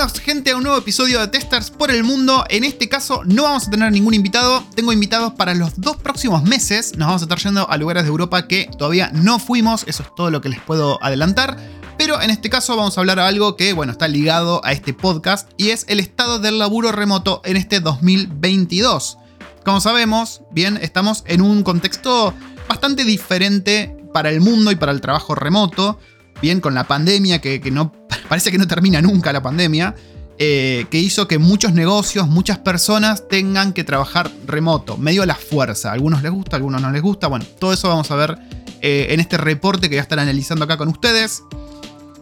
Gente a un nuevo episodio de Testers por el Mundo. En este caso no vamos a tener ningún invitado. Tengo invitados para los dos próximos meses. Nos vamos a estar yendo a lugares de Europa que todavía no fuimos. Eso es todo lo que les puedo adelantar. Pero en este caso vamos a hablar de algo que, bueno, está ligado a este podcast y es el estado del laburo remoto en este 2022. Como sabemos, bien, estamos en un contexto bastante diferente para el mundo y para el trabajo remoto bien con la pandemia, que, no parece que no termina nunca la pandemia, eh, que hizo que muchos negocios, muchas personas tengan que trabajar remoto, medio a la fuerza. A algunos les gusta, a algunos no les gusta. Bueno, todo eso vamos a ver eh, en este reporte que voy a estar analizando acá con ustedes.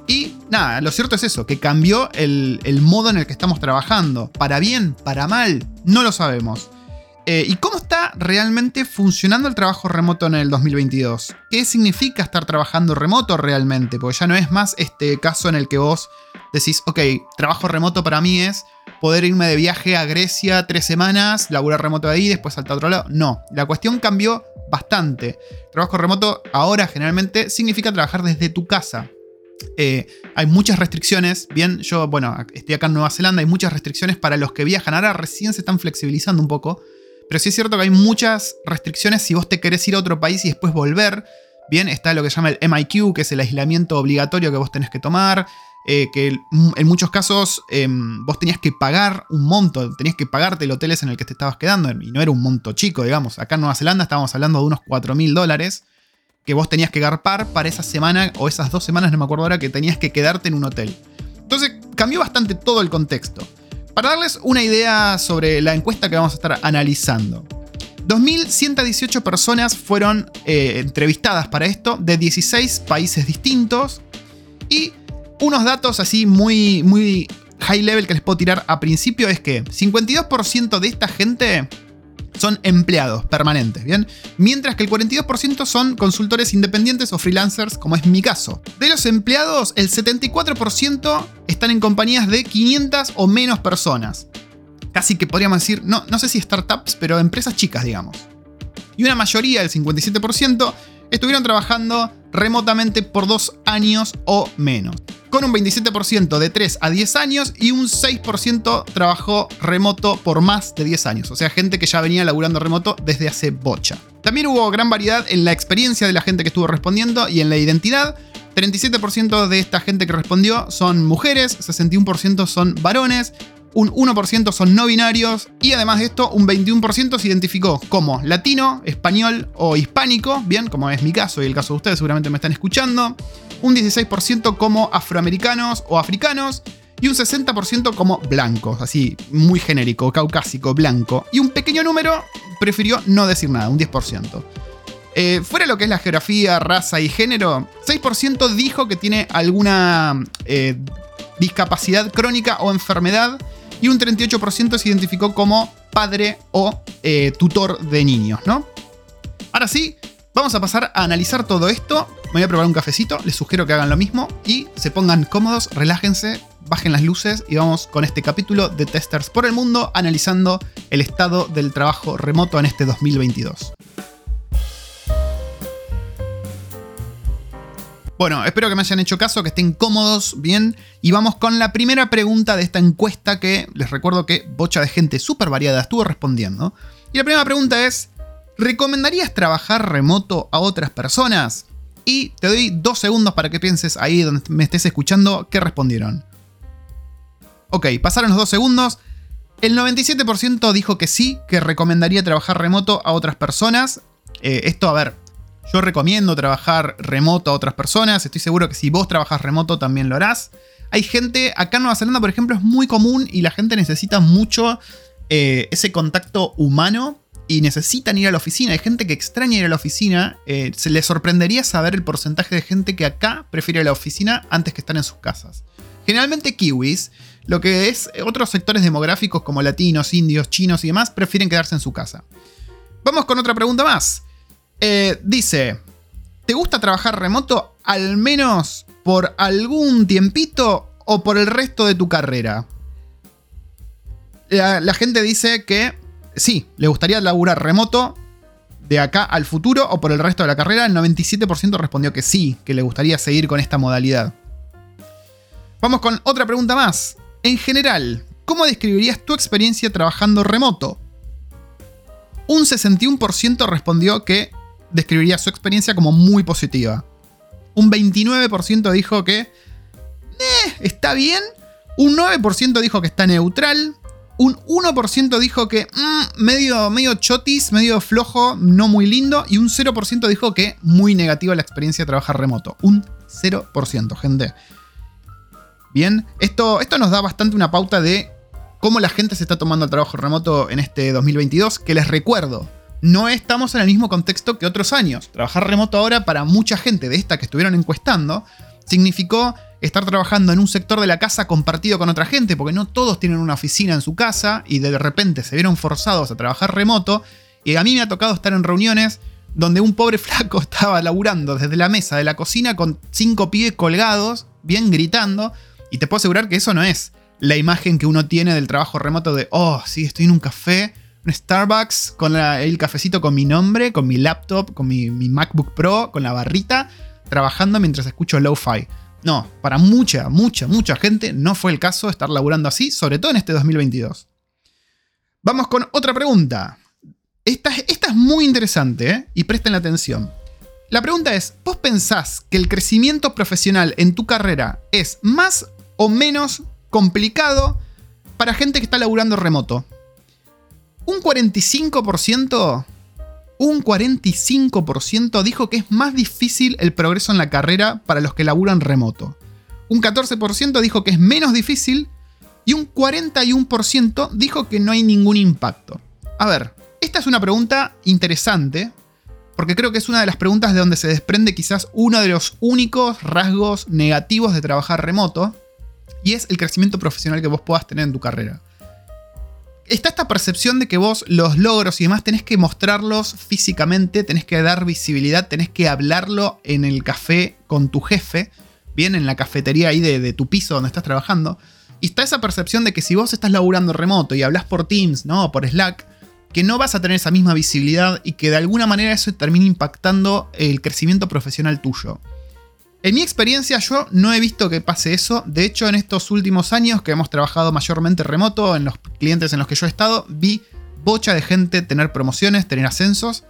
Y nada, lo cierto es eso, que cambió el, el modo en el que estamos trabajando. Para bien, para mal, no lo sabemos. Eh, ¿Y cómo está realmente funcionando el trabajo remoto en el 2022? ¿Qué significa estar trabajando remoto realmente? Porque ya no es más este caso en el que vos decís, ok, trabajo remoto para mí es poder irme de viaje a Grecia tres semanas, laburar remoto ahí, después saltar a otro lado. No, la cuestión cambió bastante. Trabajo remoto ahora generalmente significa trabajar desde tu casa. Eh, hay muchas restricciones. Bien, yo, bueno, estoy acá en Nueva Zelanda, hay muchas restricciones para los que viajan. Ahora recién se están flexibilizando un poco. Pero sí es cierto que hay muchas restricciones si vos te querés ir a otro país y después volver. Bien, está lo que se llama el MIQ, que es el aislamiento obligatorio que vos tenés que tomar. Eh, que en muchos casos em, vos tenías que pagar un monto, tenías que pagarte el hotel en el que te estabas quedando, y no era un monto chico, digamos. Acá en Nueva Zelanda estábamos hablando de unos 4 mil dólares que vos tenías que garpar para esa semana o esas dos semanas, no me acuerdo ahora, que tenías que quedarte en un hotel. Entonces cambió bastante todo el contexto. Para darles una idea sobre la encuesta que vamos a estar analizando. 2.118 personas fueron eh, entrevistadas para esto de 16 países distintos y unos datos así muy, muy high level que les puedo tirar a principio es que 52% de esta gente son empleados permanentes, ¿bien? Mientras que el 42% son consultores independientes o freelancers, como es mi caso. De los empleados, el 74% están en compañías de 500 o menos personas. Casi que podríamos decir, no, no sé si startups, pero empresas chicas, digamos. Y una mayoría, el 57%, estuvieron trabajando remotamente por dos años o menos con un 27% de 3 a 10 años y un 6% trabajó remoto por más de 10 años. O sea, gente que ya venía laburando remoto desde hace bocha. También hubo gran variedad en la experiencia de la gente que estuvo respondiendo y en la identidad. 37% de esta gente que respondió son mujeres, 61% son varones, un 1% son no binarios y además de esto un 21% se identificó como latino, español o hispánico, bien, como es mi caso y el caso de ustedes seguramente me están escuchando, un 16% como afroamericanos o africanos y un 60% como blancos, así muy genérico, caucásico, blanco, y un pequeño número prefirió no decir nada, un 10%. Eh, fuera lo que es la geografía, raza y género, 6% dijo que tiene alguna eh, discapacidad crónica o enfermedad y un 38% se identificó como padre o eh, tutor de niños, ¿no? Ahora sí, vamos a pasar a analizar todo esto. Me voy a probar un cafecito, les sugiero que hagan lo mismo y se pongan cómodos, relájense, bajen las luces y vamos con este capítulo de Testers por el Mundo analizando el estado del trabajo remoto en este 2022. Bueno, espero que me hayan hecho caso, que estén cómodos, bien. Y vamos con la primera pregunta de esta encuesta que les recuerdo que bocha de gente súper variada estuvo respondiendo. Y la primera pregunta es, ¿recomendarías trabajar remoto a otras personas? Y te doy dos segundos para que pienses ahí donde me estés escuchando qué respondieron. Ok, pasaron los dos segundos. El 97% dijo que sí, que recomendaría trabajar remoto a otras personas. Eh, esto, a ver, yo recomiendo trabajar remoto a otras personas. Estoy seguro que si vos trabajas remoto también lo harás. Hay gente, acá en Nueva Zelanda, por ejemplo, es muy común y la gente necesita mucho eh, ese contacto humano y necesitan ir a la oficina. Hay gente que extraña ir a la oficina. Eh, se les sorprendería saber el porcentaje de gente que acá prefiere la oficina antes que estar en sus casas. Generalmente kiwis, lo que es otros sectores demográficos como latinos, indios, chinos y demás, prefieren quedarse en su casa. Vamos con otra pregunta más. Eh, dice, ¿te gusta trabajar remoto al menos por algún tiempito o por el resto de tu carrera? La, gente dice que sí, le gustaría laburar remoto de acá al futuro o por el resto de la carrera. El 97% respondió que sí, que le gustaría seguir con esta modalidad. Vamos con otra pregunta más. En general, ¿cómo describirías tu experiencia trabajando remoto? Un 61% respondió que describiría su experiencia como muy positiva. Un 29% dijo que eh, está bien. Un 9% dijo que está neutral. Un 1% dijo que mm, medio, medio chotis, medio flojo, no muy lindo. Y un 0% dijo que muy negativa la experiencia de trabajar remoto. Un 0%, gente. Bien, esto, esto nos da bastante una pauta de cómo la gente se está tomando el trabajo remoto en este 2022, que les recuerdo, no estamos en el mismo contexto que otros años. Trabajar remoto ahora para mucha gente de esta que estuvieron encuestando significó estar trabajando en un sector de la casa compartido con otra gente, porque no todos tienen una oficina en su casa y de repente se vieron forzados a trabajar remoto. Y a mí me ha tocado estar en reuniones donde un pobre flaco estaba laburando desde la mesa de la cocina con cinco pibes colgados, bien gritando, y te puedo asegurar que eso no es la imagen que uno tiene del trabajo remoto de, oh, sí, estoy en un café, Starbucks, con el cafecito con mi nombre, con mi laptop, con mi, MacBook Pro, con la barrita, trabajando mientras escucho lo-fi. No, para mucha, mucha, mucha gente no fue el caso estar laburando así, sobre todo en este 2022. Vamos con otra pregunta. Esta, es muy interesante ¿eh? y presten la atención. La pregunta es, ¿vos pensás que el crecimiento profesional en tu carrera es más o menos complicado para gente que está laburando remoto. Un 45%, un 45% dijo que es más difícil el progreso en la carrera para los que laburan remoto. Un 14% dijo que es menos difícil y un 41% dijo que no hay ningún impacto. A ver, esta es una pregunta interesante porque creo que es una de las preguntas de donde se desprende quizás uno de los únicos rasgos negativos de trabajar remoto, y es el crecimiento profesional que vos puedas tener en tu carrera. Está esta percepción de que vos los logros y demás tenés que mostrarlos físicamente, tenés que dar visibilidad, tenés que hablarlo en el café con tu jefe, bien en la cafetería ahí de, tu piso donde estás trabajando. Y está esa percepción de que si vos estás laburando remoto y hablas por Teams, ¿no? por Slack, que no vas a tener esa misma visibilidad y que de alguna manera eso termina impactando el crecimiento profesional tuyo. En mi experiencia yo no he visto que pase eso. De hecho, en estos últimos años que hemos trabajado mayormente remoto, en los clientes en los que yo he estado, vi bocha de gente tener promociones, tener ascensos.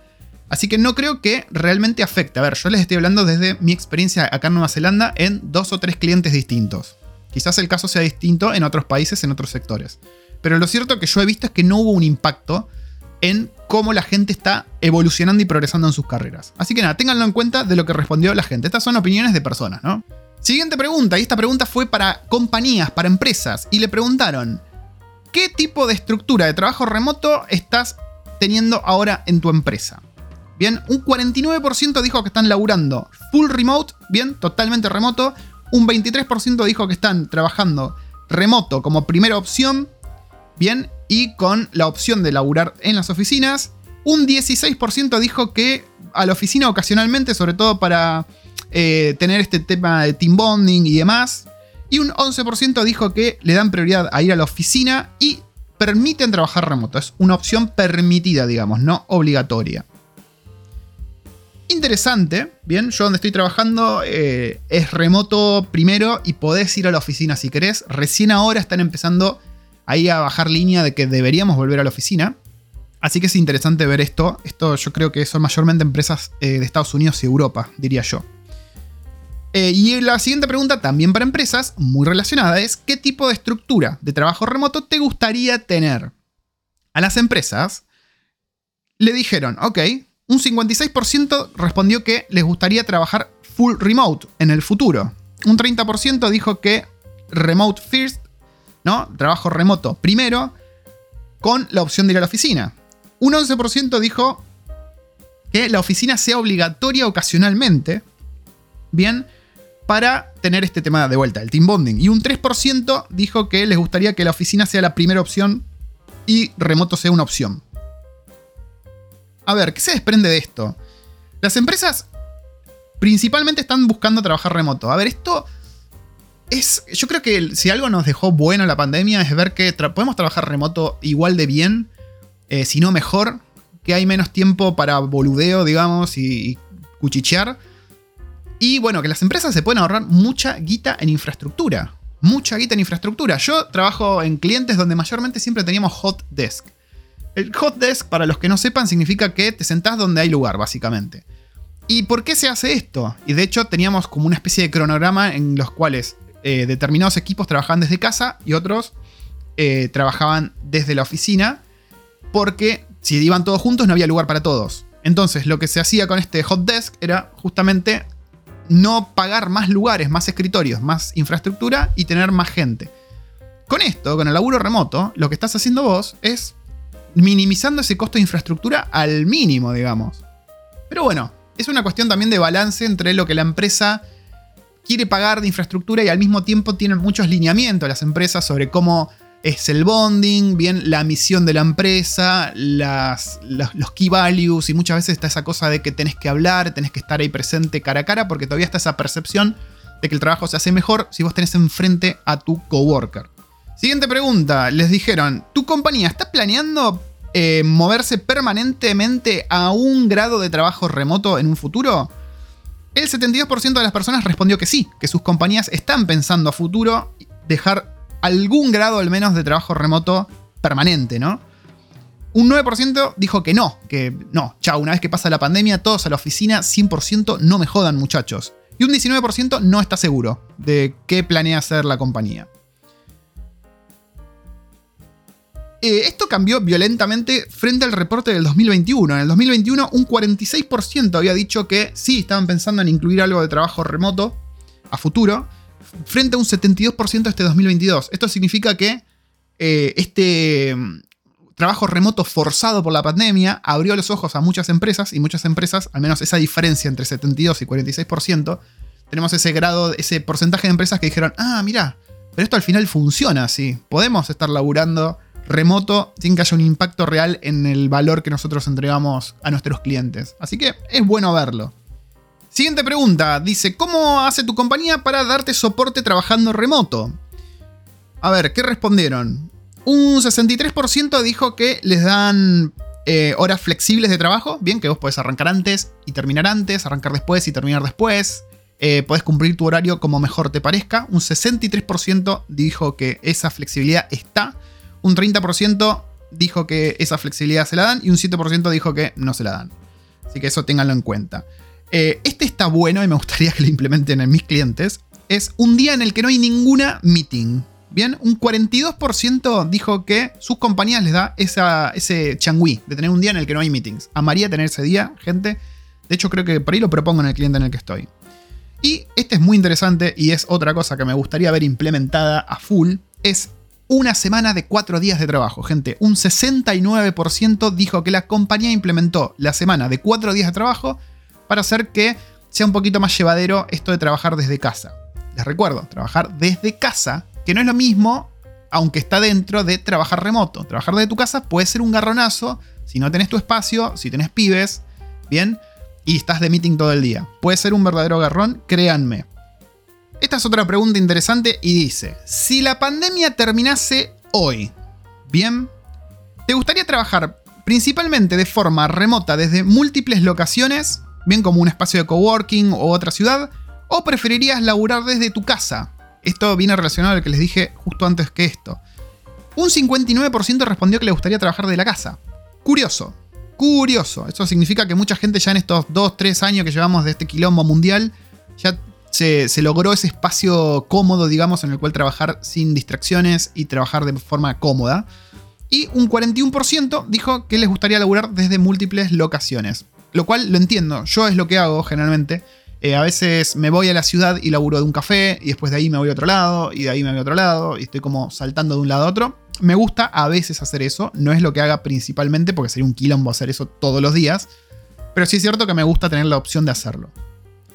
Así que no creo que realmente afecte. A ver, yo les estoy hablando desde mi experiencia acá en Nueva Zelanda en dos o tres clientes distintos. Quizás el caso sea distinto en otros países, en otros sectores. Pero lo cierto que yo he visto es que no hubo un impacto en cómo la gente está evolucionando y progresando en sus carreras. Así que nada, ténganlo en cuenta de lo que respondió la gente. Estas son opiniones de personas, ¿no? Siguiente pregunta, y esta pregunta fue para compañías, para empresas, y le preguntaron, ¿qué tipo de estructura de trabajo remoto estás teniendo ahora en tu empresa? Bien, un 49% dijo que están laburando full remote, bien, totalmente remoto. Un 23% dijo que están trabajando remoto como primera opción, bien, y con la opción de laburar en las oficinas. Un 16% dijo que a la oficina ocasionalmente, sobre todo para eh, tener este tema de team bonding y demás. Y un 11% dijo que le dan prioridad a ir a la oficina y permiten trabajar remoto. Es una opción permitida, digamos, no obligatoria. Interesante, bien, yo donde estoy trabajando eh, es remoto primero y podés ir a la oficina si querés. Recién ahora están empezando ahí a bajar línea de que deberíamos volver a la oficina. Así que es interesante ver esto. Esto yo creo que son mayormente empresas eh, de Estados Unidos y Europa, diría yo. Eh, y la siguiente pregunta, también para empresas, muy relacionada, es ¿qué tipo de estructura de trabajo remoto te gustaría tener? A las empresas le dijeron, ok, un 56% respondió que les gustaría trabajar full remote en el futuro. Un 30% dijo que remote first ¿no? Trabajo remoto primero, con la opción de ir a la oficina. Un 11% dijo que la oficina sea obligatoria ocasionalmente, bien, para tener este tema de vuelta, el team bonding. Y un 3% dijo que les gustaría que la oficina sea la primera opción y remoto sea una opción. A ver, ¿qué se desprende de esto? Las empresas principalmente están buscando trabajar remoto. A ver, esto es, yo creo que si algo nos dejó bueno la pandemia es ver que podemos trabajar remoto igual de bien, eh, si no mejor, que hay menos tiempo para boludeo, digamos, y, cuchichear. Y bueno, que las empresas se pueden ahorrar mucha guita en infraestructura. mucha guita en infraestructura. Yo trabajo en clientes donde mayormente siempre teníamos hot desk. El hot desk, para los que no sepan, significa que te sentás donde hay lugar, básicamente. ¿Y por qué se hace esto? Y de hecho teníamos como una especie de cronograma en los cuales eh, determinados equipos trabajaban desde casa y otros eh, trabajaban desde la oficina, porque si iban todos juntos no había lugar para todos. Entonces lo que se hacía con este hot desk era justamente no pagar más lugares, más escritorios, más infraestructura y tener más gente. Con esto, con el laburo remoto, lo que estás haciendo vos es minimizando ese costo de infraestructura al mínimo, digamos. Pero bueno, es una cuestión también de balance entre lo que la empresa quiere pagar de infraestructura y al mismo tiempo tienen muchos lineamientos las empresas sobre cómo es el bonding, bien la misión de la empresa, los, key values y muchas veces está esa cosa de que tenés que hablar, tenés que estar ahí presente cara a cara porque todavía está esa percepción de que el trabajo se hace mejor si vos tenés enfrente a tu coworker. Siguiente pregunta, les dijeron, ¿tu compañía está planeando eh, moverse permanentemente a un grado de trabajo remoto en un futuro? El 72% de las personas respondió que sí, que sus compañías están pensando a futuro dejar algún grado al menos de trabajo remoto permanente, ¿no? Un 9% dijo que no, que no, chao, una vez que pasa la pandemia, todos a la oficina, 100% no me jodan muchachos. Y un 19% no está seguro de qué planea hacer la compañía. Eh, esto cambió violentamente frente al reporte del 2021. En el 2021 un 46% había dicho que sí, estaban pensando en incluir algo de trabajo remoto a futuro frente a un 72% este 2022. Esto significa que eh, este mm, trabajo remoto forzado por la pandemia abrió los ojos a muchas empresas y muchas empresas, al menos esa diferencia entre 72 y 46%, tenemos ese grado, ese porcentaje de empresas que dijeron, ah, mira, pero esto al final funciona así. Podemos estar laburando remoto sin que haya un impacto real en el valor que nosotros entregamos a nuestros clientes. Así que es bueno verlo. Siguiente pregunta, dice, ¿cómo hace tu compañía para darte soporte trabajando remoto? A ver, ¿qué respondieron? Un 63% dijo que les dan eh, horas flexibles de trabajo, bien, que vos podés arrancar antes y terminar antes, arrancar después y terminar después. Eh, podés cumplir tu horario como mejor te parezca. Un 63% dijo que esa flexibilidad está. Un 30% dijo que esa flexibilidad se la dan y un 7% dijo que no se la dan. Así que eso ténganlo en cuenta. Eh, este está bueno y me gustaría que lo implementen en mis clientes. Es un día en el que no hay ninguna meeting. Bien, un 42% dijo que sus compañías les da ese changui de tener un día en el que no hay meetings. Amaría tener ese día, gente. De hecho, creo que por ahí lo propongo en el cliente en el que estoy. Y este es muy interesante y es otra cosa que me gustaría ver implementada a full. Es una semana de cuatro días de trabajo, gente. Un 69% dijo que la compañía implementó la semana de cuatro días de trabajo para hacer que sea un poquito más llevadero esto de trabajar desde casa. Les recuerdo, trabajar desde casa, que no es lo mismo, aunque está dentro de trabajar remoto. Trabajar desde tu casa puede ser un garronazo si no tenés tu espacio, si tenés pibes, bien, y estás de meeting todo el día. Puede ser un verdadero garrón, créanme. Esta es otra pregunta interesante y dice, si la pandemia terminase hoy, bien, ¿te gustaría trabajar principalmente de forma remota desde múltiples locaciones bien como un espacio de coworking o otra ciudad, o preferirías laburar desde tu casa. Esto viene relacionado a lo que les dije justo antes que esto. Un 59% respondió que le gustaría trabajar de la casa. Curioso, curioso. Esto significa que mucha gente ya en estos 2-3 años que llevamos de este quilombo mundial, ya se, logró ese espacio cómodo, digamos, en el cual trabajar sin distracciones y trabajar de forma cómoda. Y un 41% dijo que les gustaría laburar desde múltiples locaciones. Lo cual lo entiendo, yo es lo que hago generalmente. Eh, a veces me voy a la ciudad y laburo de un café, y después de ahí me voy a otro lado, y de ahí me voy a otro lado, y estoy como saltando de un lado a otro. Me gusta a veces hacer eso, no es lo que haga principalmente, porque sería un quilombo hacer eso todos los días, pero sí es cierto que me gusta tener la opción de hacerlo.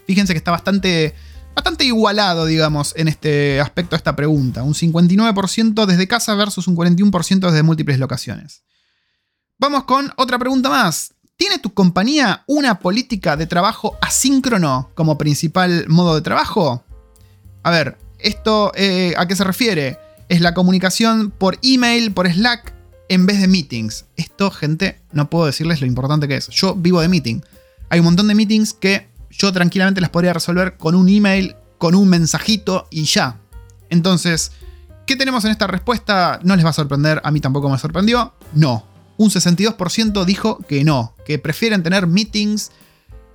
Fíjense que está bastante, bastante igualado, digamos, en este aspecto de esta pregunta. Un 59% desde casa versus un 41% desde múltiples locaciones. Vamos con otra pregunta más. ¿Tiene tu compañía una política de trabajo asíncrono como principal modo de trabajo? A ver, ¿esto eh, a qué se refiere? Es la comunicación por email, por Slack, en vez de meetings. Esto, gente, no puedo decirles lo importante que es. Yo vivo de meeting. Hay un montón de meetings que yo tranquilamente las podría resolver con un email, con un mensajito y ya. Entonces, ¿qué tenemos en esta respuesta? No les va a sorprender, a mí tampoco me sorprendió. No. Un 62% dijo que no, que prefieren tener meetings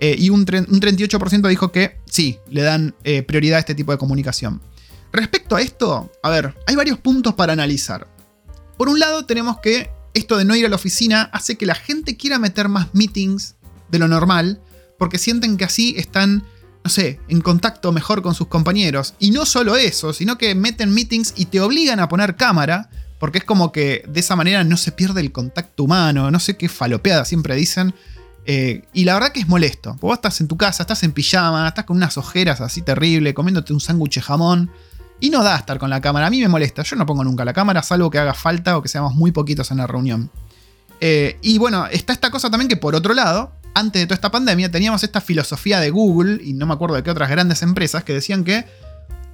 eh, y un, 38% dijo que sí, le dan eh, prioridad a este tipo de comunicación. Respecto a esto, a ver, hay varios puntos para analizar. Por un lado, tenemos que esto de no ir a la oficina hace que la gente quiera meter más meetings de lo normal, porque sienten que así están, no sé, en contacto mejor con sus compañeros. Y no solo eso, sino que meten meetings y te obligan a poner cámara, porque es como que de esa manera no se pierde el contacto humano, no sé qué falopeada siempre dicen. Eh, y la verdad que es molesto. Vos estás en tu casa, estás en pijama, estás con unas ojeras así terrible, comiéndote un sándwich de jamón. Y no da estar con la cámara. A mí me molesta. Yo no pongo nunca la cámara, salvo que haga falta o que seamos muy poquitos en la reunión. Eh, y bueno, está esta cosa también que por otro lado, antes de toda esta pandemia, teníamos esta filosofía de Google, y no me acuerdo de qué otras grandes empresas, que decían que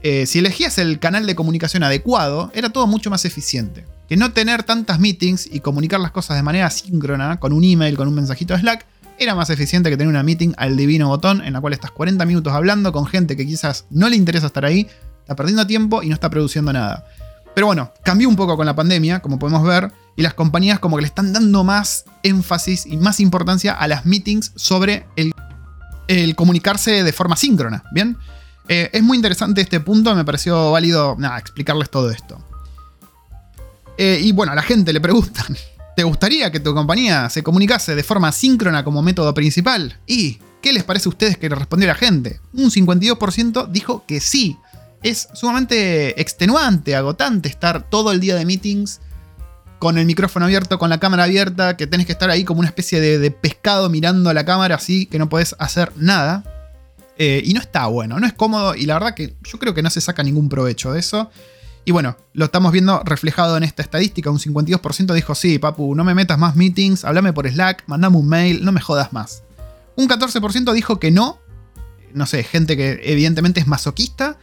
eh, si elegías el canal de comunicación adecuado, era todo mucho más eficiente. Que no tener tantas meetings y comunicar las cosas de manera síncrona, con un email, con un mensajito de Slack, era más eficiente que tener una meeting al divino botón en la cual estás 40 minutos hablando con gente que quizás no le interesa estar ahí, está perdiendo tiempo y no está produciendo nada. Pero bueno, cambió un poco con la pandemia, como podemos ver, y las compañías como que le están dando más énfasis y más importancia a las meetings sobre el, comunicarse de forma síncrona, ¿bien? Eh, es muy interesante este punto, me pareció válido explicarles todo esto. Eh, y bueno, a la gente le preguntan, ¿te gustaría que tu compañía se comunicase de forma síncrona como método principal? ¿Y qué les parece a ustedes que le respondió la gente? Un 52% dijo que sí es sumamente extenuante, agotante estar todo el día de meetings con el micrófono abierto, con la cámara abierta, que tenés que estar ahí como una especie de, pescado mirando a la cámara así, que no podés hacer nada. Eh, y no está bueno, no es cómodo y la verdad que yo creo que no se saca ningún provecho de eso. Y bueno, lo estamos viendo reflejado en esta estadística. Un 52% dijo, sí, papu, no me metas más meetings, hablame por Slack, mandame un mail, no me jodas más. Un 14% dijo que no. No sé, gente que evidentemente es masoquista.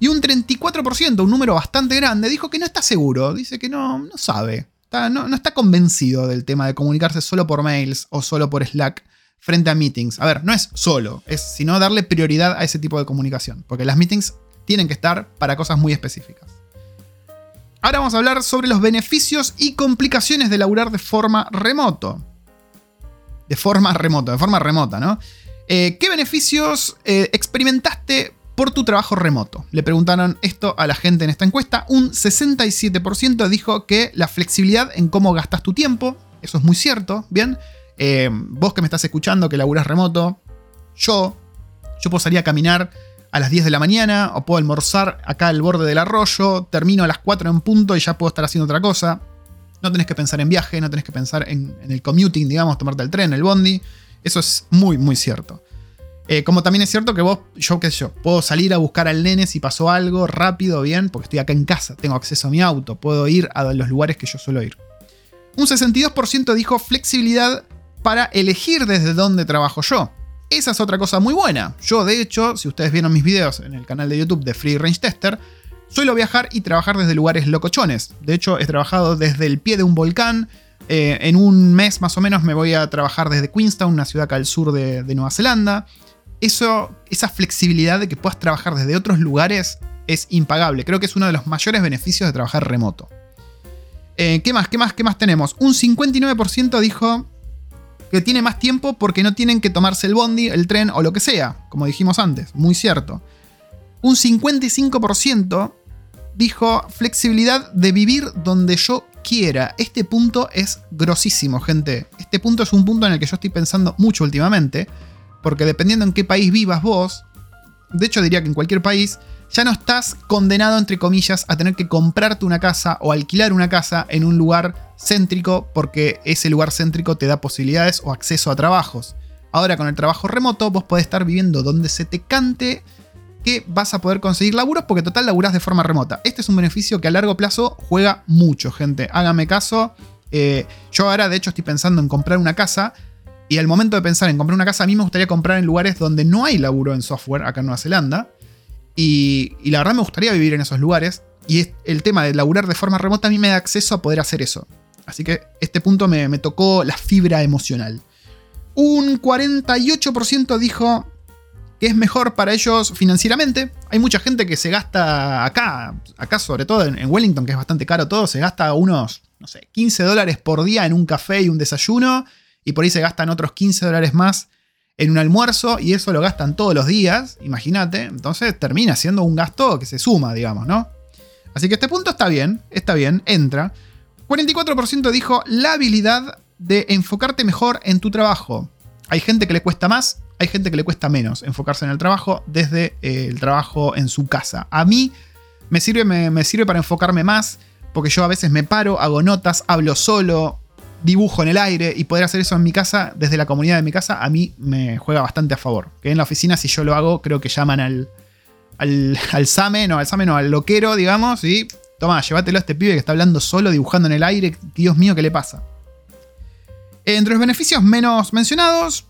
Y un 34%, un número bastante grande, dijo que no está seguro, dice que no, no sabe, no, no está convencido del tema de comunicarse solo por mails o solo por Slack frente a meetings. A ver, no es solo, es sino darle prioridad a ese tipo de comunicación, porque las meetings tienen que estar para cosas muy específicas. Ahora vamos a hablar sobre los beneficios y complicaciones de laburar de forma remoto. De forma remota, de forma remota, ¿no? Eh, ¿Qué beneficios eh, experimentaste por tu trabajo remoto. Le preguntaron esto a la gente en esta encuesta. Un 67% dijo que la flexibilidad en cómo gastas tu tiempo. Eso es muy cierto, ¿bien? Eh, vos que me estás escuchando, que laburás remoto, yo, yo puedo salir a caminar a las 10 de la mañana o puedo almorzar acá al borde del arroyo, termino a las 4 en punto y ya puedo estar haciendo otra cosa. No tenés que pensar en viaje, no tenés que pensar en, en el commuting, digamos, tomarte el tren, el bondi. Eso es muy, muy cierto. Eh, como también es cierto que vos, yo qué sé yo, puedo salir a buscar al nene si pasó algo rápido, bien, porque estoy acá en casa, tengo acceso a mi auto, puedo ir a los lugares que yo suelo ir. Un 62% dijo flexibilidad para elegir desde dónde trabajo yo. Esa es otra cosa muy buena. Yo, de hecho, si ustedes vieron mis videos en el canal de YouTube de Free Range Tester, suelo viajar y trabajar desde lugares locochones. De hecho, he trabajado desde el pie de un volcán. Eh, en un mes más o menos me voy a trabajar desde Queenstown, una ciudad acá al sur de Nueva Zelanda eso, esa flexibilidad de que puedas trabajar desde otros lugares es impagable. Creo que es uno de los mayores beneficios de trabajar remoto. Eh, ¿Qué más? ¿Qué más? ¿Qué más tenemos? Un 59% dijo que tiene más tiempo porque no tienen que tomarse el bondi, el tren o lo que sea, como dijimos antes, muy cierto. Un 55% dijo flexibilidad de vivir donde yo quiera. Este punto es grosísimo, gente. Este punto es un punto en el que yo estoy pensando mucho últimamente porque dependiendo en qué país vivas vos, de hecho diría que en cualquier país, ya no estás condenado, entre comillas, a tener que comprarte una casa o alquilar una casa en un lugar céntrico porque ese lugar céntrico te da posibilidades o acceso a trabajos. Ahora con el trabajo remoto vos podés estar viviendo donde se te cante que vas a poder conseguir laburos porque total laburás de forma remota. Este es un beneficio que a largo plazo juega mucho, gente. Hágame caso. Eh, yo ahora de hecho estoy pensando en comprar una casa y al momento de pensar en comprar una casa, a mí me gustaría comprar en lugares donde no hay laburo en software, acá en Nueva Zelanda. Y, la verdad me gustaría vivir en esos lugares. Y el tema de laburar de forma remota a mí me da acceso a poder hacer eso. Así que este punto me, tocó la fibra emocional. Un 48% dijo que es mejor para ellos financieramente. Hay mucha gente que se gasta acá, acá sobre todo en, Wellington, que es bastante caro todo, se gasta unos, no sé, 15 dólares por día en un café y un desayuno, y por ahí se gastan otros 15 dólares más en un almuerzo, y eso lo gastan todos los días, imagínate. Entonces termina siendo un gasto que se suma, digamos, ¿no? Así que este punto está bien, está bien, entra. 44% dijo la habilidad de enfocarte mejor en tu trabajo. Hay gente que le cuesta más, hay gente que le cuesta menos enfocarse en el trabajo desde eh, el trabajo en su casa. A mí me sirve, me, sirve para enfocarme más, porque yo a veces me paro, hago notas, hablo solo, dibujo en el aire y poder hacer eso en mi casa, desde la comunidad de mi casa, a mí me juega bastante a favor. Que en la oficina, si yo lo hago, creo que llaman al, al, al SAME, no al SAME, no, al loquero, digamos, y toma, llévatelo a este pibe que está hablando solo, dibujando en el aire, Dios mío, ¿qué le pasa? Entre los beneficios menos mencionados,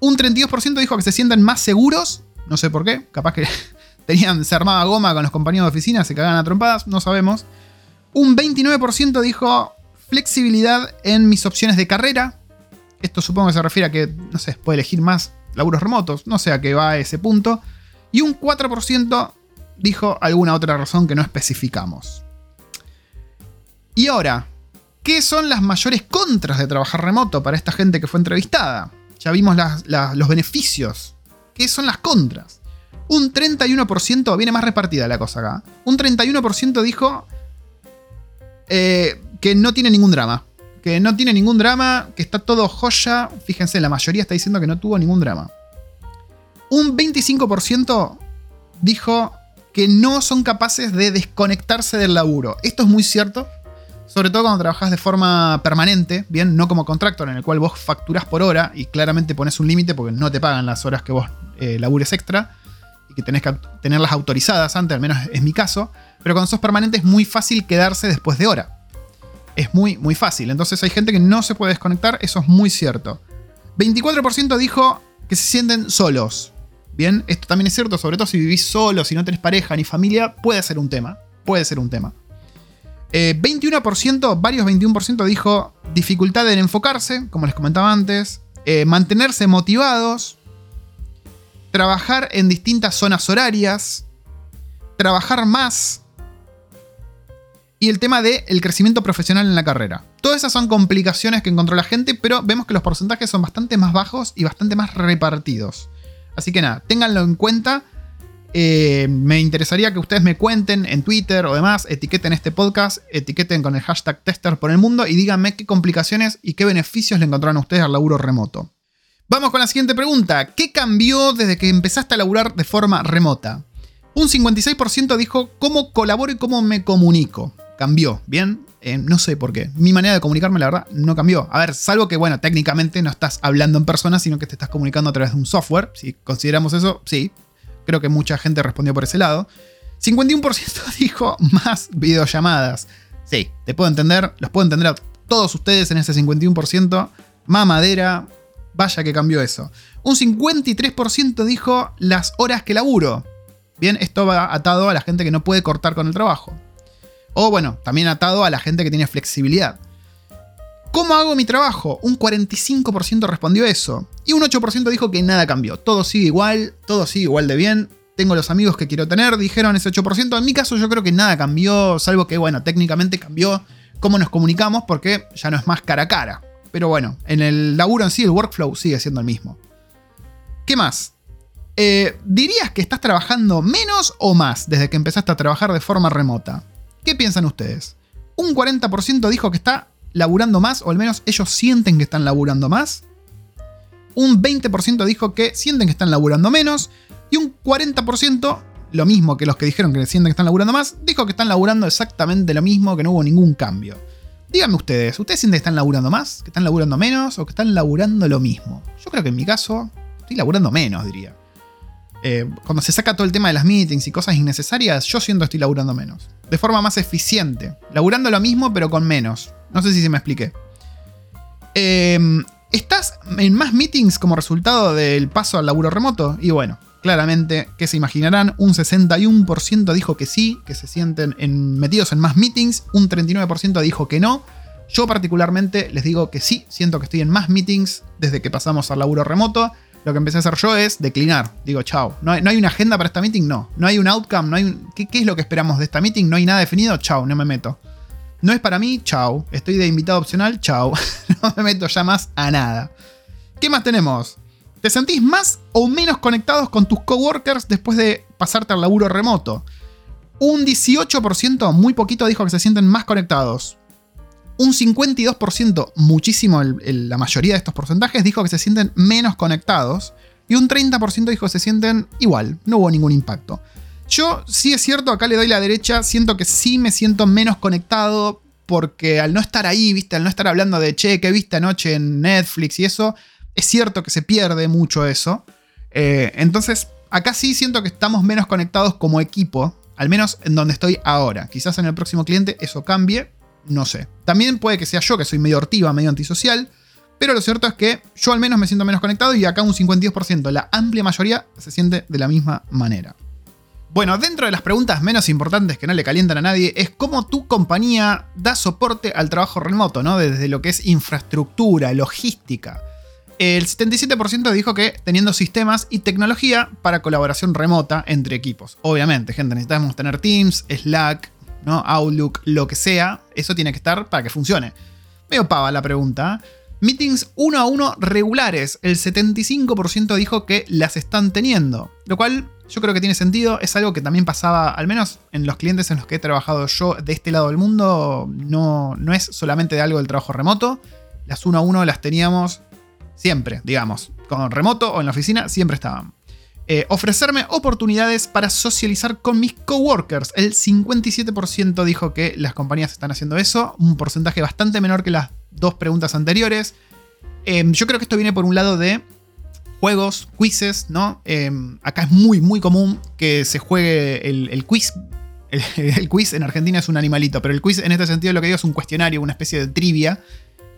un 32% dijo que se sienten más seguros. No sé por qué. Capaz que tenían, se armaba goma con los compañeros de oficina, se cagaban a trompadas, no sabemos. Un 29% dijo flexibilidad en mis opciones de carrera. Esto supongo que se refiere a que, no sé, puede elegir más laburos remotos. No sé a qué va ese punto. Y un 4% dijo alguna otra razón que no especificamos. Y ahora, ¿qué son las mayores contras de trabajar remoto para esta gente que fue entrevistada? Ya vimos los beneficios. ¿Qué son las contras? Un 31%, viene más repartida la cosa acá. Un 31% dijo eh, que no tiene ningún drama. Que no tiene ningún drama, que está todo joya. Fíjense, la mayoría está diciendo que no tuvo ningún drama. Un 25% dijo que no son capaces de desconectarse del laburo. Esto es muy cierto sobre todo cuando trabajas de forma permanente, bien, no como contractor, en el cual vos facturás por hora y claramente pones un límite porque no te pagan las horas que vos eh, labures extra y que tenés que tenerlas autorizadas antes, al menos es mi caso. Pero cuando sos permanente es muy fácil quedarse después de hora. Es muy, muy fácil. Entonces hay gente que no se puede desconectar, eso es muy cierto. 24% dijo que se sienten solos. Bien, esto también es cierto, sobre todo si vivís solo, si no tenés pareja ni familia, puede ser un tema. Puede ser un tema. 21%, eh, varios 21% dijo dificultad en enfocarse, como les comentaba antes, eh, mantenerse motivados, trabajar en distintas zonas horarias, trabajar más y el tema del el crecimiento profesional en la carrera. Todas esas son complicaciones que encontró la gente, pero vemos que los porcentajes son bastante más bajos y bastante más repartidos. Así que nada, ténganlo en cuenta eh, me interesaría que ustedes me cuenten en Twitter o demás, etiqueten este podcast, etiqueten con el hashtag tester por el mundo y díganme qué complicaciones y qué beneficios le encontraron a ustedes al laburo remoto. Vamos con la siguiente pregunta. ¿Qué cambió desde que empezaste a laburar de forma remota? Un 56% dijo cómo colaboro y cómo me comunico. Cambió, ¿bien? Eh, no sé por qué. Mi manera de comunicarme, la verdad, no cambió. A ver, salvo que, bueno, técnicamente no estás hablando en persona, sino que te estás comunicando a través de un software. Si consideramos eso, sí, Creo que mucha gente respondió por ese lado. 51% dijo más videollamadas. Sí, te puedo entender, los puedo entender a todos ustedes en ese 51%. Mamadera, vaya que cambió eso. Un 53% dijo las horas que laburo. Bien, esto va atado a la gente que no puede cortar con el trabajo. O bueno, también atado a la gente que tiene flexibilidad. ¿Cómo hago mi trabajo? Un 45% respondió eso. Y un 8% dijo que nada cambió. Todo sigue igual, todo sigue igual de bien. Tengo los amigos que quiero tener, dijeron ese 8%. En mi caso yo creo que nada cambió, salvo que, bueno, técnicamente cambió cómo nos comunicamos porque ya no es más cara a cara. Pero bueno, en el laburo en sí, el workflow sigue siendo el mismo. ¿Qué más? Eh, ¿Dirías que estás trabajando menos o más desde que empezaste a trabajar de forma remota? ¿Qué piensan ustedes? Un 40% dijo que está laburando más, o al menos ellos sienten que están laburando más. Un 20% dijo que sienten que están laburando menos. Y un 40%, lo mismo que los que dijeron que sienten que están laburando más, dijo que están laburando exactamente lo mismo, que no hubo ningún cambio. Díganme ustedes, ¿ustedes sienten que están laburando más? ¿Que están laburando menos? ¿O que están laburando lo mismo? Yo creo que en mi caso, estoy laburando menos, diría. Eh, cuando se saca todo el tema de las meetings y cosas innecesarias, yo siento que estoy laburando menos. De forma más eficiente. Laburando lo mismo, pero con menos. No sé si se me expliqué. Em, ¿Estás en más meetings como resultado del paso al laburo remoto? Y bueno, claramente, que se imaginarán, un 61% dijo que sí, que se sienten metidos en más meetings, un 39% dijo que no. Yo particularmente les digo que sí, siento que estoy en más meetings desde que pasamos al laburo remoto. Lo que empecé a hacer yo es declinar. Digo, chao. No hay, una agenda para esta meeting, no. No hay un outcome, no hay ¿qué, es lo que esperamos de esta meeting? No hay nada definido, chao, no me meto. No es para mí, chao. Estoy de invitado opcional, chao. no me meto ya más a nada. ¿Qué más tenemos? ¿Te sentís más o menos conectados con tus coworkers después de pasarte al laburo remoto? Un 18%, muy poquito, dijo que se sienten más conectados. Un 52%, muchísimo la mayoría de estos porcentajes, dijo que se sienten menos conectados. Y un 30% dijo que se sienten igual, no hubo ningún impacto. Yo sí es cierto, acá le doy la derecha, siento que sí me siento menos conectado porque al no estar ahí, viste, al no estar hablando de, che, ¿qué viste anoche en Netflix y eso? Es cierto que se pierde mucho eso. Eh, entonces, acá sí siento que estamos menos conectados como equipo, al menos en donde estoy ahora. Quizás en el próximo cliente eso cambie, no sé. También puede que sea yo, que soy medio hortiva, medio antisocial. Pero lo cierto es que yo al menos me siento menos conectado y acá un 52%. La amplia mayoría se siente de la misma manera. Bueno, dentro de las preguntas menos importantes que no le calientan a nadie es cómo tu compañía da soporte al trabajo remoto, ¿no? Desde lo que es infraestructura, logística. El 77% dijo que teniendo sistemas y tecnología para colaboración remota entre equipos. Obviamente, gente, necesitamos tener Teams, Slack, ¿no? Outlook, lo que sea. Eso tiene que estar para que funcione. Medio pava la pregunta. Meetings uno a uno regulares. El 75% dijo que las están teniendo. Lo cual yo creo que tiene sentido. Es algo que también pasaba, al menos en los clientes en los que he trabajado yo de este lado del mundo. No, no es solamente de algo del trabajo remoto. Las uno a uno las teníamos Siempre, digamos. Con remoto o en la oficina, siempre estaban. Eh, ofrecerme oportunidades para socializar con mis coworkers. El 57% dijo que las compañías están haciendo eso, un porcentaje bastante menor que las dos preguntas anteriores. Em, yo creo que esto viene por un lado de juegos, quizzes, ¿no? Em, acá es muy, muy común que se juegue el, quiz. El, el, quiz en Argentina es un animalito, pero el quiz en este sentido lo que digo es un cuestionario, una especie de trivia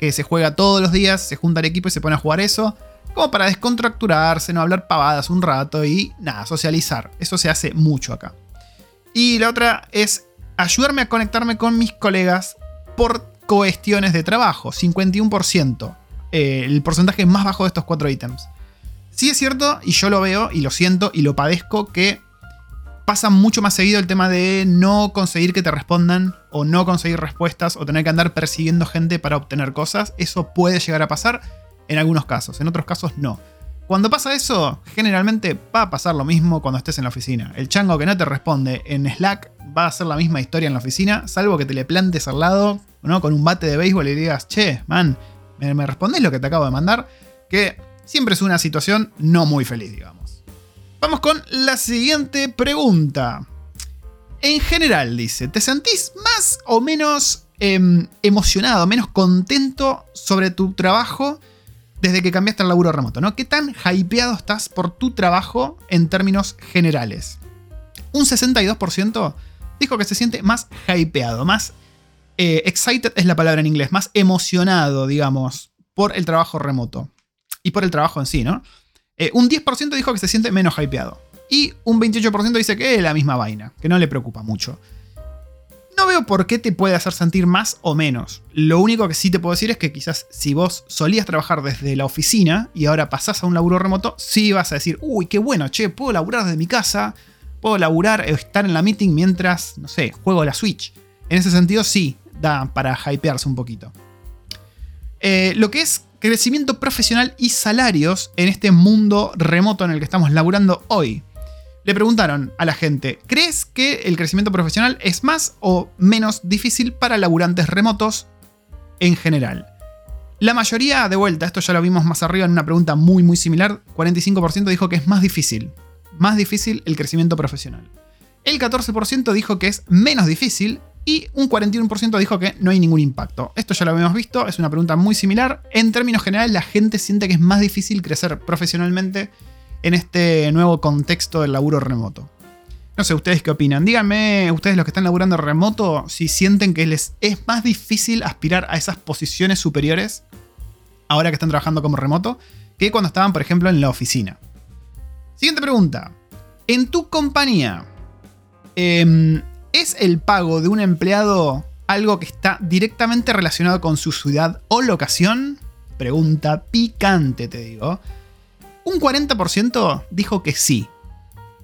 que se juega todos los días, se junta el equipo y se pone a jugar eso, como para descontracturarse, no hablar pavadas un rato y nada, socializar. Eso se hace mucho acá. Y la otra es ayudarme a conectarme con mis colegas por cuestiones de trabajo, 51%, eh, el porcentaje más bajo de estos cuatro ítems. Sí es cierto, y yo lo veo y lo siento y lo padezco, que pasa mucho más seguido el tema de no conseguir que te respondan o no conseguir respuestas o tener que andar persiguiendo gente para obtener cosas. Eso puede llegar a pasar en algunos casos, en otros casos no. Cuando pasa eso, generalmente va a pasar lo mismo cuando estés en la oficina. El chango que no te responde en Slack va a hacer la misma historia en la oficina, salvo que te le plantes al lado, ¿no? Con un bate de béisbol y digas, che, man, ¿me, me respondes lo que te acabo de mandar? Que siempre es una situación no muy feliz, digamos. Vamos con la siguiente pregunta. En general, dice, ¿te sentís más o menos em, emocionado, menos contento sobre tu trabajo desde que cambiaste al laburo remoto? ¿no? ¿Qué tan hypeado estás por tu trabajo en términos generales? Un 62% dijo que se siente más hypeado, más eh, excited es la palabra en inglés, más emocionado, digamos, por el trabajo remoto y por el trabajo en sí, ¿no? Eh, un 10% dijo que se siente menos hypeado. Y un 28% dice que es la misma vaina, que no le preocupa mucho. No veo por qué te puede hacer sentir más o menos. Lo único que sí te puedo decir es que quizás si vos solías trabajar desde la oficina y ahora pasás a un laburo remoto, sí vas a decir, uy, qué bueno, che, puedo laburar desde mi casa, puedo laburar, estar en la meeting mientras, no sé, juego la Switch. En ese sentido sí, da para hypearse un poquito. Eh, lo que es crecimiento profesional y salarios en este mundo remoto en el que estamos laburando hoy. Le preguntaron a la gente, ¿crees que el crecimiento profesional es más o menos difícil para laburantes remotos en general? La mayoría, de vuelta, esto ya lo vimos más arriba en una pregunta muy muy similar, 45% dijo que es más difícil, más difícil el crecimiento profesional. El 14% dijo que es menos difícil y un 41% dijo que no hay ningún impacto. Esto ya lo habíamos visto, es una pregunta muy similar. En términos generales, la gente siente que es más difícil crecer profesionalmente en este nuevo contexto del laburo remoto. No sé, ¿ustedes qué opinan? Díganme, ustedes los que están laburando remoto, si sienten que les es más difícil aspirar a esas posiciones superiores ahora que están trabajando como remoto que cuando estaban, por ejemplo, en la oficina. Siguiente pregunta. En tu compañía, eh, ¿Es el pago de un empleado algo que está directamente relacionado con su ciudad o locación? Pregunta picante, te digo. Un 40% dijo que sí.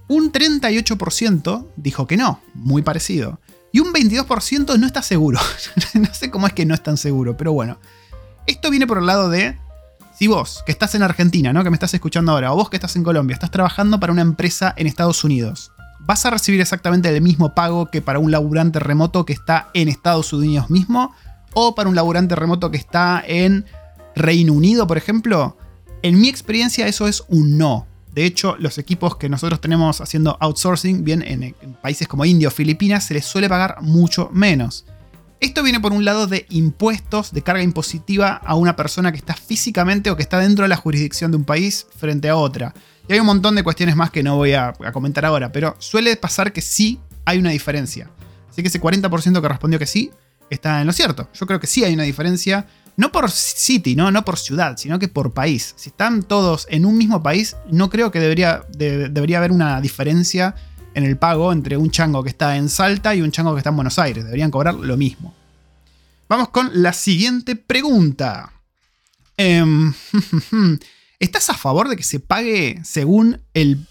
Un 38% dijo que no, muy parecido. Y un 22% no está seguro. no sé cómo es que no es tan seguro, pero bueno. Esto viene por el lado de si vos, que estás en Argentina, ¿no? Que me estás escuchando ahora, o vos que estás en Colombia, estás trabajando para una empresa en Estados Unidos, ¿vas a recibir exactamente el mismo pago que para un laburante remoto que está en Estados Unidos mismo? ¿O para un laburante remoto que está en Reino Unido, por ejemplo? En mi experiencia eso es un no. De hecho, los equipos que nosotros tenemos haciendo outsourcing, bien en, países como India o Filipinas, se les suele pagar mucho menos. Esto viene por un lado de impuestos, de carga impositiva a una persona que está físicamente o que está dentro de la jurisdicción de un país frente a otra. Y hay un montón de cuestiones más que no voy a, comentar ahora, pero suele pasar que sí hay una diferencia. Así que ese 40% que respondió que sí está en lo cierto. Yo creo que sí hay una diferencia, no por city, no, no por ciudad, sino que por país. Si están todos en un mismo país, no creo que debería, debería haber una diferencia en el pago entre un chango que está en Salta y un chango que está en Buenos Aires. Deberían cobrar lo mismo. Vamos con la siguiente pregunta. Em, ¿Estás a favor de que se pague según el,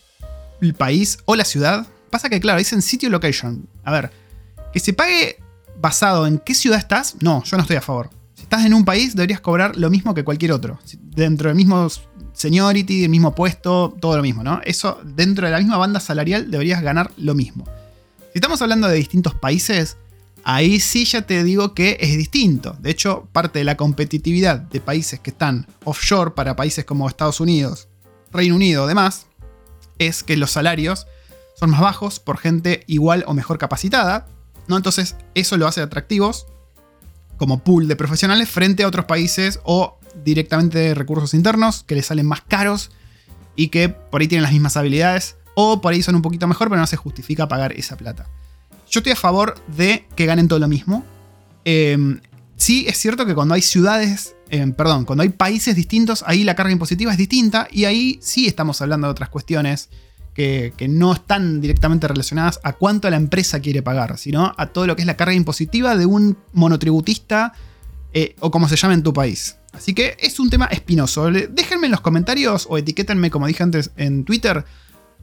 país o la ciudad? Pasa que, claro, dicen sitio location. A ver, que se pague basado en qué ciudad estás, no, yo no estoy a favor. Estás en un país, deberías cobrar lo mismo que cualquier otro. Dentro del mismo seniority, el mismo puesto, todo lo mismo, ¿no? Eso dentro de la misma banda salarial deberías ganar lo mismo. Si estamos hablando de distintos países, ahí sí ya te digo que es distinto. De hecho, parte de la competitividad de países que están offshore para países como Estados Unidos, Reino Unido, demás, es que los salarios son más bajos por gente igual o mejor capacitada, ¿no? Entonces, eso lo hace atractivos como pool de profesionales frente a otros países o directamente recursos internos que les salen más caros y que por ahí tienen las mismas habilidades o por ahí son un poquito mejor, pero no se justifica pagar esa plata. Yo estoy a favor de que ganen todo lo mismo. Em, sí, es cierto que cuando hay ciudades, em, perdón, cuando hay países distintos, ahí la carga impositiva es distinta y ahí sí estamos hablando de otras cuestiones que, no están directamente relacionadas a cuánto la empresa quiere pagar, sino a todo lo que es la carga impositiva de un monotributista eh, o como se llama en tu país. Así que es un tema espinoso. Déjenme en los comentarios o etiquétenme, como dije antes, en Twitter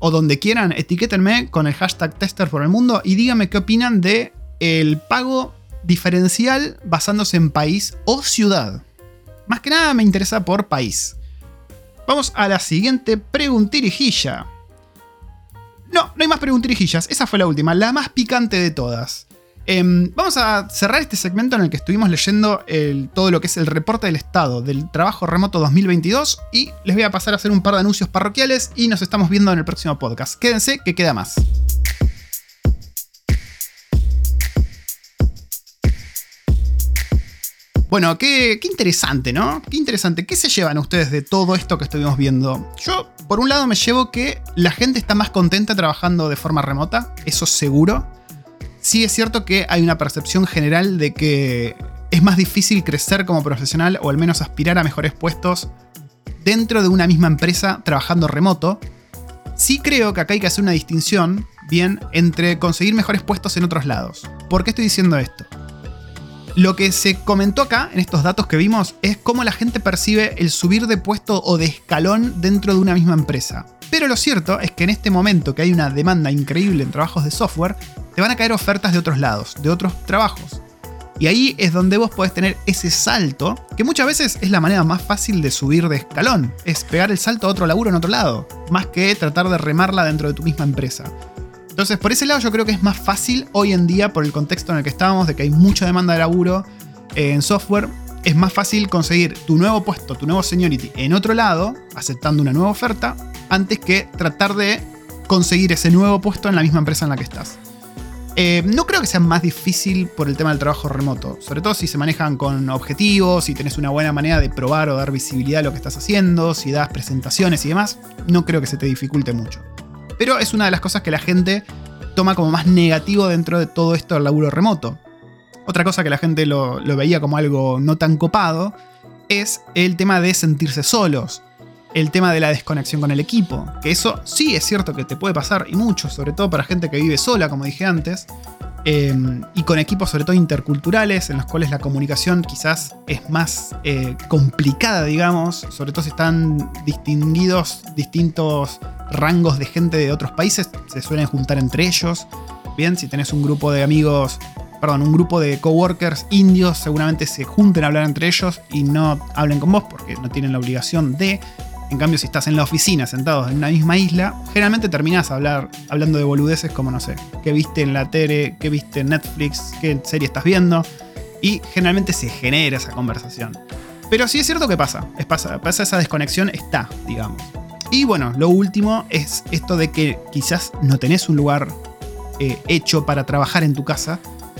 o donde quieran, etiquétenme con el hashtag tester por el mundo y díganme qué opinan de el pago diferencial basándose en país o ciudad. Más que nada me interesa por país. Vamos a la siguiente preguntirijilla. No, no hay más preguntirijillas. Esa fue la última, la más picante de todas. Em, vamos a cerrar este segmento en el que estuvimos leyendo todo lo que es el reporte del estado del trabajo remoto 2022 y les voy a pasar a hacer un par de anuncios parroquiales y nos estamos viendo en el próximo podcast. Quédense que queda más. Bueno, qué, qué, interesante, ¿no? Qué interesante. ¿Qué se llevan ustedes de todo esto que estuvimos viendo? Yo, por un lado, me llevo que la gente está más contenta trabajando de forma remota, eso seguro sí es cierto que hay una percepción general de que es más difícil crecer como profesional o al menos aspirar a mejores puestos dentro de una misma empresa trabajando remoto. Sí creo que acá hay que hacer una distinción, bien, entre conseguir mejores puestos en otros lados. ¿Por qué estoy diciendo esto? Lo que se comentó acá, en estos datos que vimos, es cómo la gente percibe el subir de puesto o de escalón dentro de una misma empresa. Pero lo cierto es que en este momento que hay una demanda increíble en trabajos de software, te van a caer ofertas de otros lados, de otros trabajos. Y ahí es donde vos podés tener ese salto, que muchas veces es la manera más fácil de subir de escalón, es pegar el salto a otro laburo en otro lado, más que tratar de remarla dentro de tu misma empresa. Entonces, por ese lado yo creo que es más fácil hoy en día, por el contexto en el que estamos, de que hay mucha demanda de laburo eh, en software, es más fácil conseguir tu nuevo puesto, tu nuevo seniority en otro lado, aceptando una nueva oferta, antes que tratar de conseguir ese nuevo puesto en la misma empresa en la que estás. Eh, no creo que sea más difícil por el tema del trabajo remoto, sobre todo si se manejan con objetivos, si tenés una buena manera de probar o dar visibilidad a lo que estás haciendo, si das presentaciones y demás, no creo que se te dificulte mucho. Pero es una de las cosas que la gente toma como más negativo dentro de todo esto del laburo remoto. Otra cosa que la gente lo veía como algo no tan copado es el tema de sentirse solos el tema de la desconexión con el equipo. Que eso sí es cierto que te puede pasar y mucho, sobre todo para gente que vive sola, como dije antes. Em, y con equipos sobre todo interculturales, en los cuales la comunicación quizás es más eh, complicada, digamos, sobre todo si están distinguidos distintos rangos de gente de otros países, se suelen juntar entre ellos. Bien, si tenés un grupo de amigos, perdón, un grupo de coworkers indios, seguramente se junten a hablar entre ellos y no hablen con vos porque no tienen la obligación de. En cambio, si estás en la oficina sentados en una misma isla, generalmente terminás hablar, hablando de boludeces como, no sé, qué viste en la tele, qué viste en Netflix, qué serie estás viendo. Y generalmente se genera esa conversación. Pero sí es cierto que pasa, es pasa, esa desconexión, está, digamos. Y bueno, lo último es esto de que quizás no tenés un lugar eh, hecho para trabajar en tu casa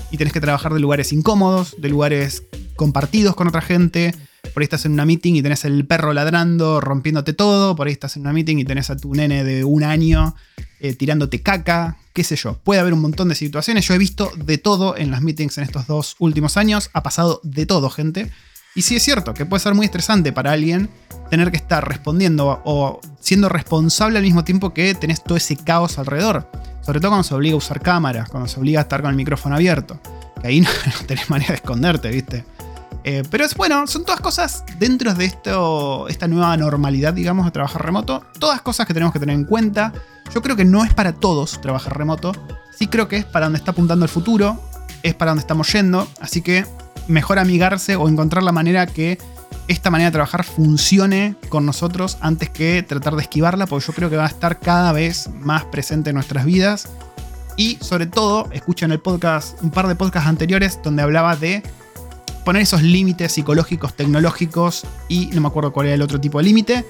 y tenés que trabajar de lugares incómodos, de lugares compartidos con otra gente por ahí estás en una meeting y tenés el perro ladrando, rompiéndote todo, por ahí estás en una meeting y tenés a tu nene de un año eh, tirándote caca, qué sé yo. Puede haber un montón de situaciones, yo he visto de todo en las meetings en estos dos últimos años, ha pasado de todo, gente. Y sí es cierto que puede ser muy estresante para alguien tener que estar respondiendo o siendo responsable al mismo tiempo que tenés todo ese caos alrededor. Sobre todo cuando se obliga a usar cámaras, cuando se obliga a estar con el micrófono abierto. Que ahí no tenés manera de esconderte, ¿viste? Eh, pero es bueno, son todas cosas dentro de esto, esta nueva normalidad, digamos, de trabajar remoto. Todas cosas que tenemos que tener en cuenta. Yo creo que no es para todos trabajar remoto. Sí creo que es para donde está apuntando el futuro. Es para donde estamos yendo. Así que mejor amigarse o encontrar la manera que esta manera de trabajar funcione con nosotros antes que tratar de esquivarla, porque yo creo que va a estar cada vez más presente en nuestras vidas. Y sobre todo, escuchen el podcast, un par de podcasts anteriores donde hablaba de poner esos límites psicológicos, tecnológicos y no me acuerdo cuál era el otro tipo de límite,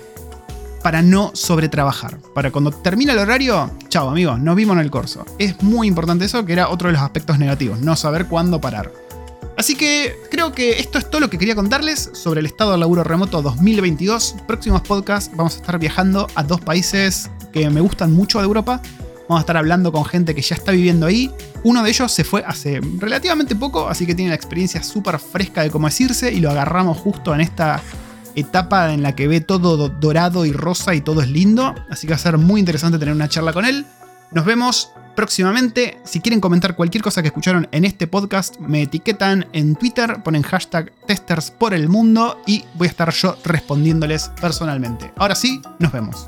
para no sobretrabajar. Para cuando termina el horario, chao amigos, nos vimos en el corso. Es muy importante eso, que era otro de los aspectos negativos, no saber cuándo parar. Así que creo que esto es todo lo que quería contarles sobre el estado del laburo remoto 2022. Próximos podcasts vamos a estar viajando a dos países que me gustan mucho de Europa Vamos a estar hablando con gente que ya está viviendo ahí. Uno de ellos se fue hace relativamente poco, así que tiene la experiencia súper fresca de cómo decirse y lo agarramos justo en esta etapa en la que ve todo dorado y rosa y todo es lindo. Así que va a ser muy interesante tener una charla con él. Nos vemos próximamente. Si quieren comentar cualquier cosa que escucharon en este podcast, me etiquetan en Twitter, ponen hashtag testers por el mundo y voy a estar yo respondiéndoles personalmente. Ahora sí, nos vemos.